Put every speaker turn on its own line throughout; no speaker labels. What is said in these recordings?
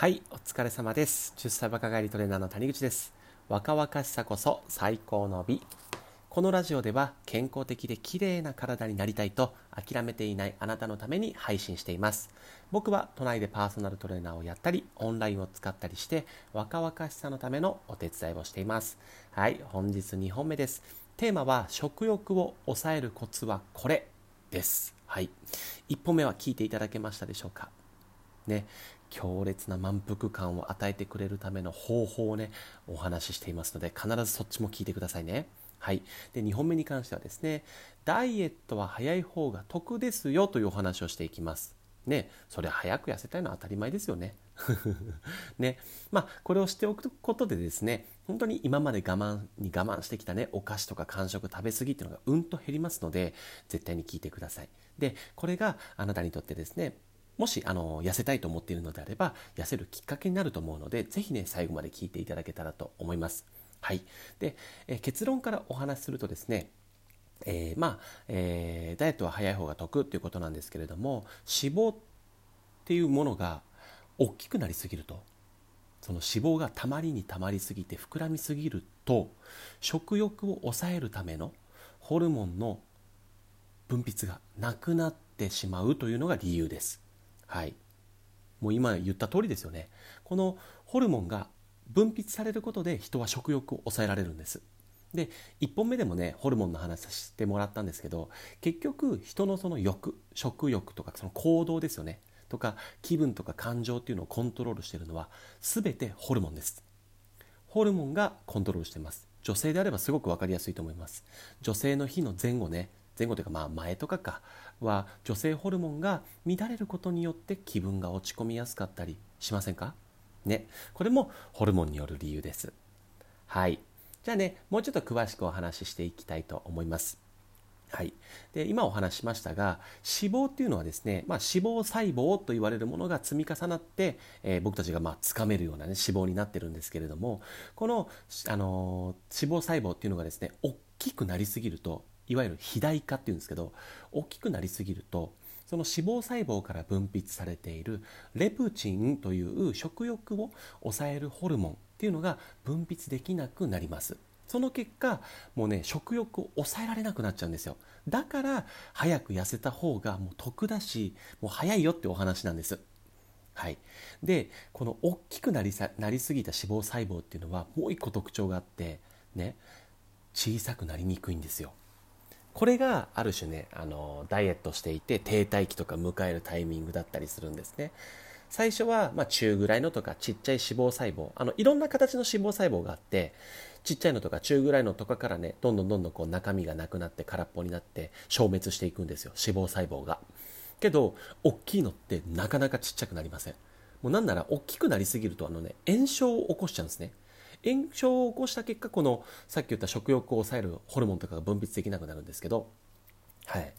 はい、お疲れ様です。10歳若返りトレーナーの谷口です。若々しさこそ最高の美。このラジオでは健康的で綺麗な体になりたいと諦めていないあなたのために配信しています。僕は都内でパーソナルトレーナーをやったり、オンラインを使ったりして若々しさのためのお手伝いをしています。はい、本日2本目です。テーマは食欲を抑えるコツはこれです。はい。1本目は聞いていただけましたでしょうか？ね、強烈な満腹感を与えてくれるための方法をね、お話ししていますので、必ずそっちも聞いてくださいね。はい。で、2本目に関してはですね、ダイエットは早い方が得ですよというお話をしていきます。ね、それ早く痩せたいのは当たり前ですよね。ね、まあこれをしておくことでですね本当に今まで我慢に我慢してきたねお菓子とか間食食べ過ぎっていうのがうんと減りますので絶対に聞いてくださいでこれがあなたにとってですねもしあの痩せたいと思っているのであれば痩せるきっかけになると思うのでぜひね最後まで聞いていただけたらと思いますはいでえ結論からお話しするとですねえーまあ、えーダイエットは早い方が得っていうことなんですけれども脂肪っていうものが大きくなりすぎるとその脂肪がたまりにたまりすぎて膨らみすぎると食欲を抑えるためのホルモンの分泌がなくなってしまうというのが理由です。はい。もう今言った通りですよね。このホルモンが分泌されることで人は食欲を抑えられるんです。で1本目でもねホルモンの話させてもらったんですけど結局人のその欲食欲とかその行動ですよねとか気分とか感情っていうのをコントロールしてるのは全てホルモンですホルモンがコントロールしてます女性であればすごく分かりやすいと思います女性の日の前後ね前後というかまあ前とかかは女性ホルモンが乱れることによって気分が落ち込みやすかったりしませんか？ね。これもホルモンによる理由です。はい。じゃあねもうちょっと詳しくお話ししていきたいと思います。はい、で今お話ししましたが脂肪っていうのはですね、まあ、脂肪細胞と言われるものが積み重なって、えー僕たちがまあ掴めるような、ね、脂肪になってるんですけれどもこの、あのー脂肪細胞っていうのがですね大きくなりすぎるといわゆる肥大化っていうんですけど大きくなりすぎるとその脂肪細胞から分泌されているレプチンという食欲を抑えるホルモンっていうのが分泌できなくなります。その結果もうね食欲を抑えられなくなっちゃうんですよ。だから早く痩せた方がもう得だしもう早いよってお話なんです。はい、でこの大きくなりさなりすぎた脂肪細胞っていうのはもう一個特徴があってね小さくなりにくいんですよ。これがある種ねあのダイエットしていて停滞期とか迎えるタイミングだったりするんですね。最初は、まあ、中ぐらいのとかちっちゃい脂肪細胞あのいろんな形の脂肪細胞があってちっちゃいのとか中ぐらいのとかからねどんどんどんどんこう中身がなくなって空っぽになって消滅していくんですよ脂肪細胞が。けど大きいのってなかなかちっちゃくなりません。もうなんなら大きくなりすぎるとあのね炎症を起こしちゃうんですね。炎症を起こした結果このさっき言った食欲を抑えるホルモンとかが分泌できなくなるんですけどはい。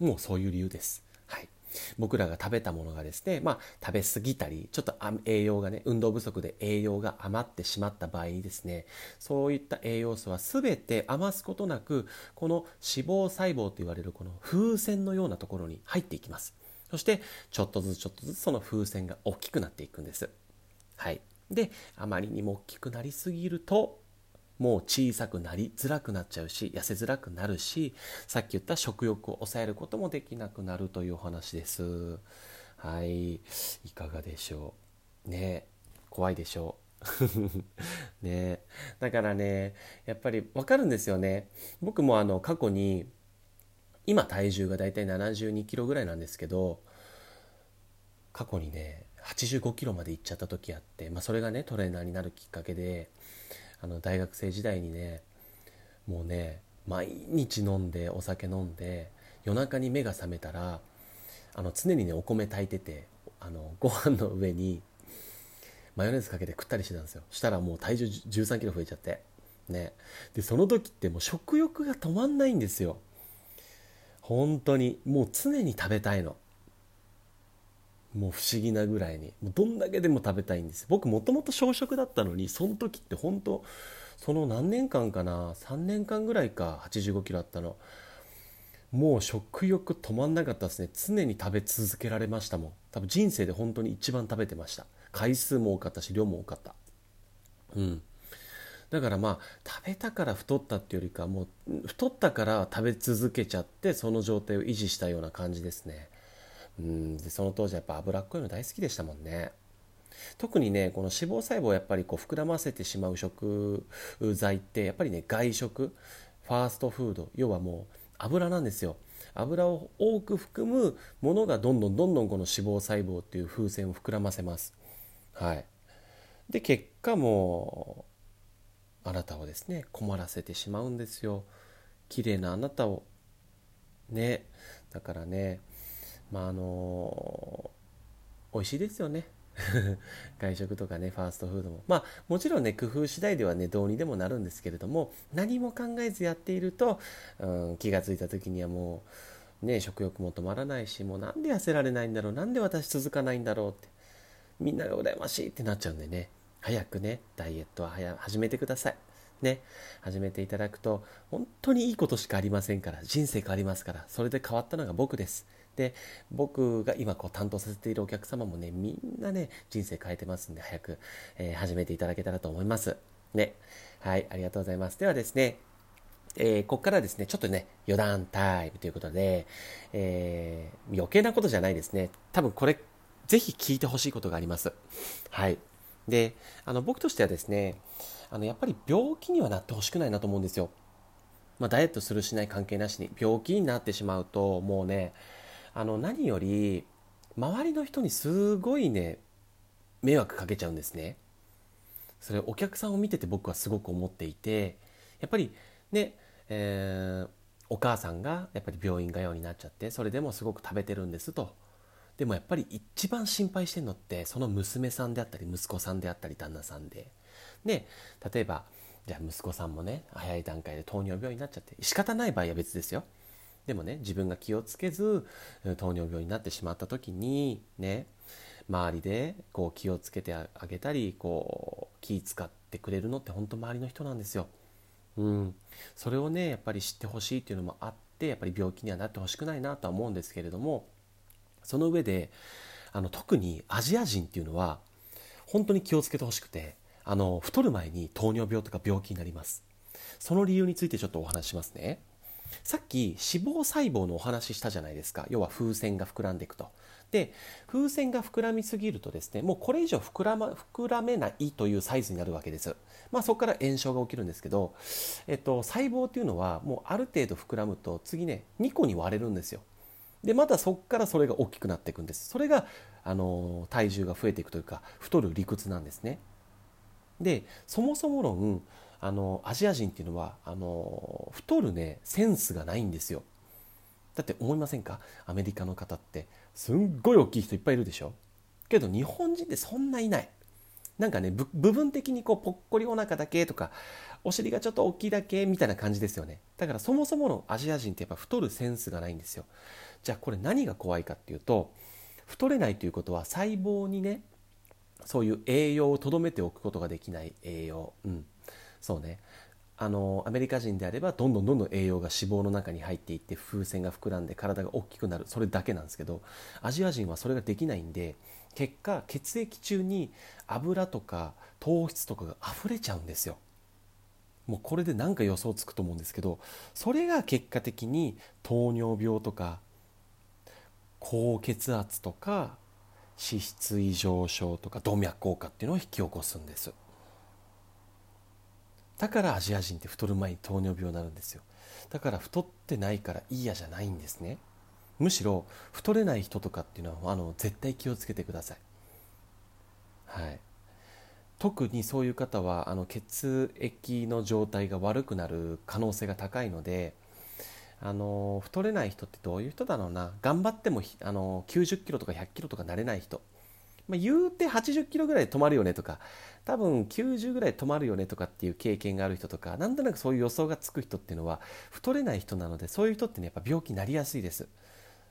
もうそういう理由です。はい。僕らが食べたものがですね、まあ、食べ過ぎたりちょっと栄養がね運動不足で栄養が余ってしまった場合にですねそういった栄養素は全て余すことなくこの脂肪細胞と言われるこの風船のようなところに入っていきます。そしてちょっとずつちょっとずつその風船が大きくなっていくんです。はい。であまりにも大きくなりすぎるともう小さくなりづらくなっちゃうし痩せづらくなるしさっき言った食欲を抑えることもできなくなるというお話です。はい。いかがでしょう？ね。怖いでしょう？ね。だからねやっぱり分かるんですよね。僕もあの過去に今体重がだいたい72キロぐらいなんですけど過去にね85キロまで行っちゃった時あって、まあ、それがねトレーナーになるきっかけであの大学生時代にねもうね毎日飲んでお酒飲んで夜中に目が覚めたらあの常にねお米炊いててあのご飯の上にマヨネーズかけて食ったりしてたんですよ。したらもう体重1 3キロ増えちゃって。ね。でその時ってもう食欲が止まんないんですよ。本当に。もう常に食べたいの。もう不思議なぐらいに。もうどんだけでも食べたいんです僕もともと小食だったのにその時って本当その何年間かな？3年間ぐらいか。8 5キロあったの。もう食欲止まんなかったですね。常に食べ続けられましたもん。多分人生で本当に一番食べてました。回数も多かったし量も多かった。うん。だからまあ食べたから太ったっていうよりかもう太ったから食べ続けちゃってその状態を維持したような感じですね。うん。でその当時はやっぱ脂っこいの大好きでしたもんね。特にねこの脂肪細胞をやっぱりこう膨らませてしまう食材ってやっぱりね外食ファーストフード要はもう油なんですよ。油を多く含むものがどんどんどんどんこの脂肪細胞っていう風船を膨らませます。はい。で結果もうあなたをですね困らせてしまうんですよ。綺麗なあなたを。ね。だからねまああの美味しいですよね。外食とかねファーストフードも。まあもちろんね工夫次第ではねどうにでもなるんですけれども何も考えずやっていると、うん、気が付いた時にはもうね食欲も止まらないしもうなんで痩せられないんだろうなんで私続かないんだろうってみんなが羨ましいってなっちゃうんでね。早くねダイエットは早始めてください。ね始めていただくと本当にいいことしかありませんから人生変わりますからそれで変わったのが僕です。で僕が今こう担当させているお客様もねみんなね人生変えてますんで早く、えー、始めていただけたらと思いますねはいありがとうございますではですねえー、ここからですね、ちょっとね、余談タイムということで、えー、余計なことじゃないですね。多分これ、ぜひ聞いてほしいことがあります。はい。で、あの、僕としてはですね、あの、やっぱり病気にはなってほしくないなと思うんですよ。まあ、ダイエットするしない関係なしに、病気になってしまうと、もうね、あの何より周りの人にすごいね迷惑かけちゃうんですね。それお客さんを見てて僕はすごく思っていてやっぱりね、えー、お母さんがやっぱり病院通いになっちゃってそれでもすごく食べてるんですと。でもやっぱり一番心配してるのってその娘さんであったり息子さんであったり旦那さんで。で例えばじゃあ息子さんもね早い段階で糖尿病になっちゃって仕方ない場合は別ですよ。でもね自分が気をつけず糖尿病になってしまった時にね周りでこう気をつけてあげたりこう気使ってくれるのって本当周りの人なんですよ。うん、それをねやっぱり知ってほしいっていうのもあってやっぱり病気にはなってほしくないなとは思うんですけれどもその上であの特にアジア人っていうのは本当に気をつけてほしくてあの太る前に糖尿病とか病気になります。その理由についてちょっとお話しますね。さっき脂肪細胞のお話ししたじゃないですか。要は風船が膨らんでいくと。で風船が膨らみすぎるとですねもうこれ以上膨ら,、ま、膨らめないというサイズになるわけです。まあそこから炎症が起きるんですけど、えっと、細胞っていうのはもうある程度膨らむと次ね2個に割れるんですよ。でまたそこからそれが大きくなっていくんです。それがあの体重が増えていくというか太る理屈なんですね。でそもそも論あのアジア人っていうのはあの太るねセンスがないんですよ。だって思いませんか？アメリカの方って。すんごい大きい人いっぱいいるでしょ？けど日本人ってそんないない。なんかね部分的にこうぽっこりお腹だけとかお尻がちょっと大きいだけみたいな感じですよね。だからそもそものアジア人ってやっぱ太るセンスがないんですよ。じゃあこれ何が怖いかっていうと太れないということは細胞にねそういう栄養をとどめておくことができない栄養、うん、そうね。あのアメリカ人であればどんどんどんどん栄養が脂肪の中に入っていって風船が膨らんで体が大きくなる。それだけなんですけどアジア人はそれができないんで結果血液中に油とか糖質とかが溢れちゃうんですよ。もうこれで何か予想つくと思うんですけどそれが結果的に糖尿病とか高血圧とか脂質異常症とか動脈硬化っていうのを引き起こすんです。だからアジア人って太る前に糖尿病になるんですよ。だから太ってないからいいやじゃないんですね。むしろ太れない人とかっていうのはあの絶対気をつけてください。はい。特にそういう方はあの血液の状態が悪くなる可能性が高いのであの太れない人ってどういう人だろうな。頑張ってもあの90キロとか100キロとかなれない人。まあ、言うて80キロぐらい止まるよねとか多分90ぐらい止まるよねとかっていう経験がある人とかなんとなくそういう予想がつく人っていうのは太れない人なのでそういう人ってねやっぱ病気になりやすいです。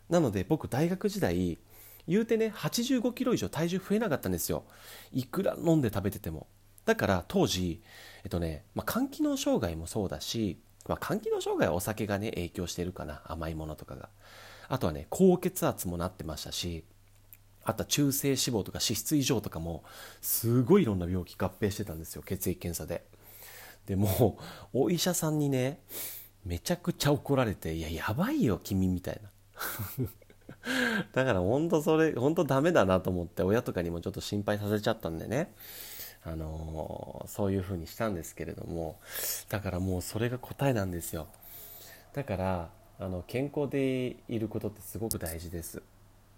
なので僕大学時代言うてね85キロ以上体重増えなかったんですよ。いくら飲んで食べてても。だから当時えっとね、まあ、肝機能障害もそうだし、まあ、肝機能障害はお酒がね影響してるかな。甘いものとかが。あとはね高血圧もなってましたしあった中性脂肪とか脂質異常とかもすごいいろんな病気合併してたんですよ血液検査で。でもお医者さんにねめちゃくちゃ怒られて「いややばいよ君」みたいな。だから本当それ本当ダメだなと思って親とかにもちょっと心配させちゃったんでね。あのー、そういう風にしたんですけれども。だからもうそれが答えなんですよ。だからあの健康でいることってすごく大事です。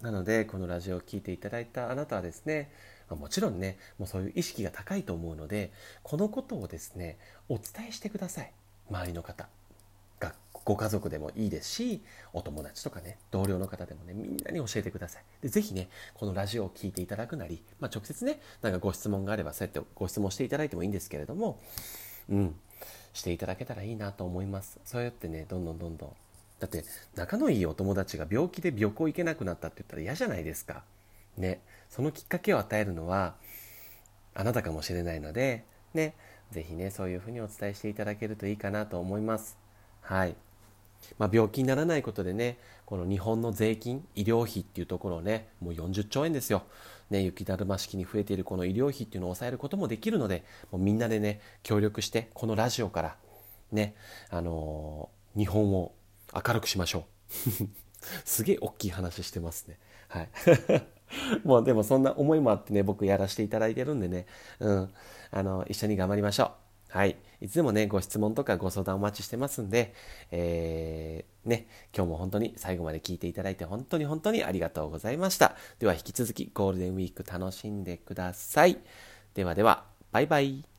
なのでこのラジオを聴いていただいたあなたはですねもちろんねもうそういう意識が高いと思うのでこのことをですねお伝えしてください。周りの方。がご家族でもいいですしお友達とかね同僚の方でもねみんなに教えてください。でぜひねこのラジオを聴いていただくなり、まあ、直接ねなんかご質問があればそうやってご質問していただいてもいいんですけれどもうんしていただけたらいいなと思います。そうやってねどんどんどんどんだって仲のいいお友達が病気で旅行行けなくなったって言ったら嫌じゃないですか。ね。そのきっかけを与えるのはあなたかもしれないので、ね。ぜひね、そういうふうにお伝えしていただけるといいかなと思います。はい。まあ、病気にならないことでね、この日本の税金、医療費っていうところをね、もう40兆円ですよ。ね、雪だるま式に増えているこの医療費っていうのを抑えることもできるので、もうみんなでね、協力して、このラジオから、ね、あのー、日本を明るくしましょう。すげえ大きい話してますね。はい。もうでもそんな思いもあってね、僕やらせていただいてるんでね、うん、あの、一緒に頑張りましょう。はい。いつでもね、ご質問とかご相談お待ちしてますんで、えー、ね、今日も本当に最後まで聞いていただいて本当に本当にありがとうございました。では引き続きゴールデンウィーク楽しんでください。ではでは、バイバイ。